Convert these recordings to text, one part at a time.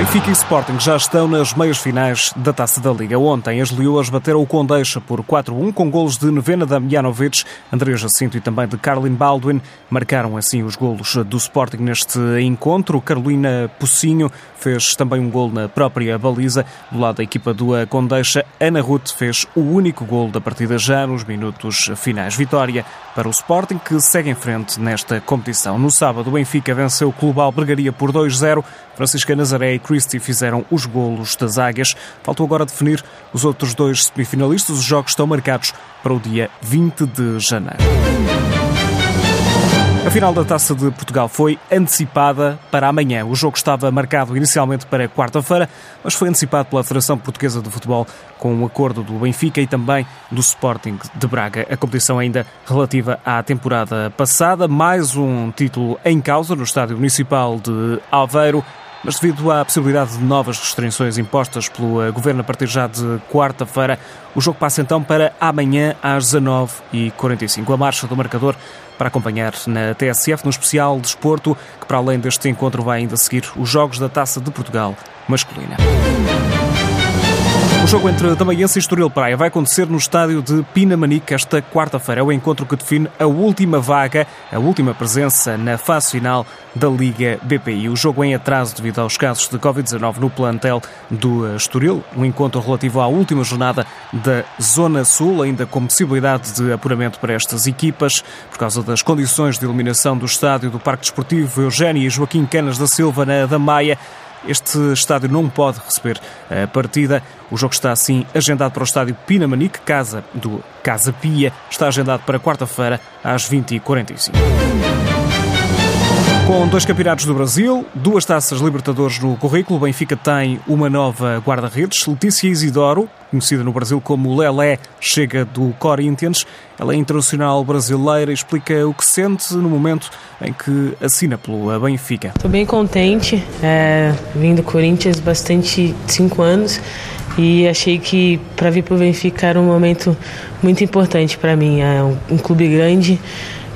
Benfica e Sporting já estão nas meias finais da Taça da Liga. Ontem as Leoas bateram o Condeixa por 4-1 com golos de Nevena Damjanovic, André Jacinto e também de Carlin Baldwin. Marcaram assim os golos do Sporting neste encontro. Carolina Pocinho fez também um gol na própria baliza. Do lado da equipa do Condeixa, Ana Ruth fez o único gol da partida já nos minutos finais. Vitória para o Sporting que segue em frente nesta competição. No sábado o Benfica venceu o Clube Albergaria por 2-0. Francisca Nazaré e Christie fizeram os golos das águias. Faltou agora definir os outros dois semifinalistas. Os jogos estão marcados para o dia 20 de janeiro. A final da Taça de Portugal foi antecipada para amanhã. O jogo estava marcado inicialmente para quarta-feira, mas foi antecipado pela Federação Portuguesa de Futebol com o um acordo do Benfica e também do Sporting de Braga. A competição ainda relativa à temporada passada, mais um título em causa no Estádio Municipal de Aveiro mas devido à possibilidade de novas restrições impostas pelo eh, Governo a partir já de quarta-feira, o jogo passa então para amanhã às 19h45. A marcha do marcador para acompanhar na TSF, no especial Desporto, que para além deste encontro vai ainda seguir os Jogos da Taça de Portugal masculina. O jogo entre Tamaiense e Estoril Praia vai acontecer no estádio de Pinamanique esta quarta-feira. É o encontro que define a última vaga, a última presença na fase final da Liga BPI. O jogo em atraso devido aos casos de Covid-19 no plantel do Estoril. Um encontro relativo à última jornada da Zona Sul, ainda com possibilidade de apuramento para estas equipas, por causa das condições de iluminação do estádio do Parque Desportivo Eugénio e Joaquim Canas da Silva na da Maia. Este estádio não pode receber a partida. O jogo está assim agendado para o estádio Pinamanique, casa do Casa Pia. Está agendado para quarta-feira às 20h45. Com dois campeonatos do Brasil, duas taças Libertadores no currículo, o Benfica tem uma nova guarda-redes, Letícia Isidoro, conhecida no Brasil como Lelé, chega do Corinthians. Ela é internacional brasileira e explica o que sente no momento em que assina pelo Benfica. Estou bem contente, é, vim do Corinthians bastante cinco anos e achei que para vir para o Benfica era um momento muito importante para mim. É um, um clube grande,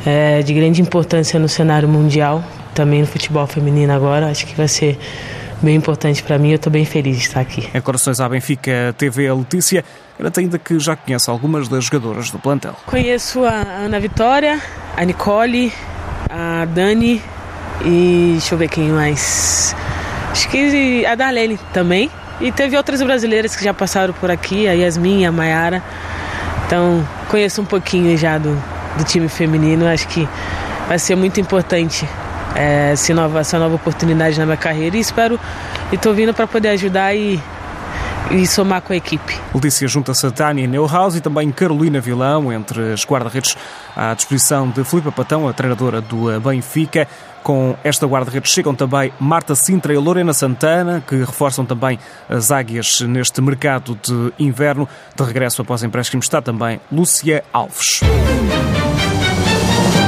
é, de grande importância no cenário mundial também no futebol feminino agora. Acho que vai ser bem importante para mim. Eu estou bem feliz de estar aqui. Em Corações à Benfica TV, a Letícia garante ainda que já conhece algumas das jogadoras do plantel. Conheço a Ana Vitória, a Nicole, a Dani e deixa eu ver quem mais. Acho que a Darlene também. E teve outras brasileiras que já passaram por aqui, a Yasmin e a Mayara. Então conheço um pouquinho já do, do time feminino. Acho que vai ser muito importante é, essa, nova, essa nova oportunidade na minha carreira e espero e estou vindo para poder ajudar e, e somar com a equipe. Letícia junta-se a Tânia Neuhaus e também Carolina Vilão, entre as guarda-redes à disposição de Filipe Patão, a treinadora do Benfica. Com esta guarda-redes chegam também Marta Sintra e Lorena Santana, que reforçam também as águias neste mercado de inverno. De regresso após empréstimo está também Lúcia Alves.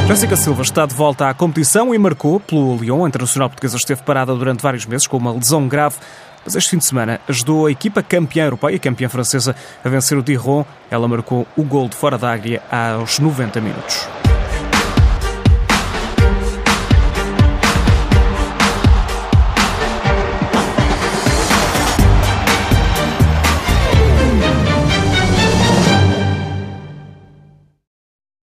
Jéssica Silva está de volta à competição e marcou pelo Lyon. A internacional portuguesa esteve parada durante vários meses com uma lesão grave, mas este fim de semana ajudou a equipa campeã europeia, campeã francesa, a vencer o Dijon. Ela marcou o gol de fora da área aos 90 minutos.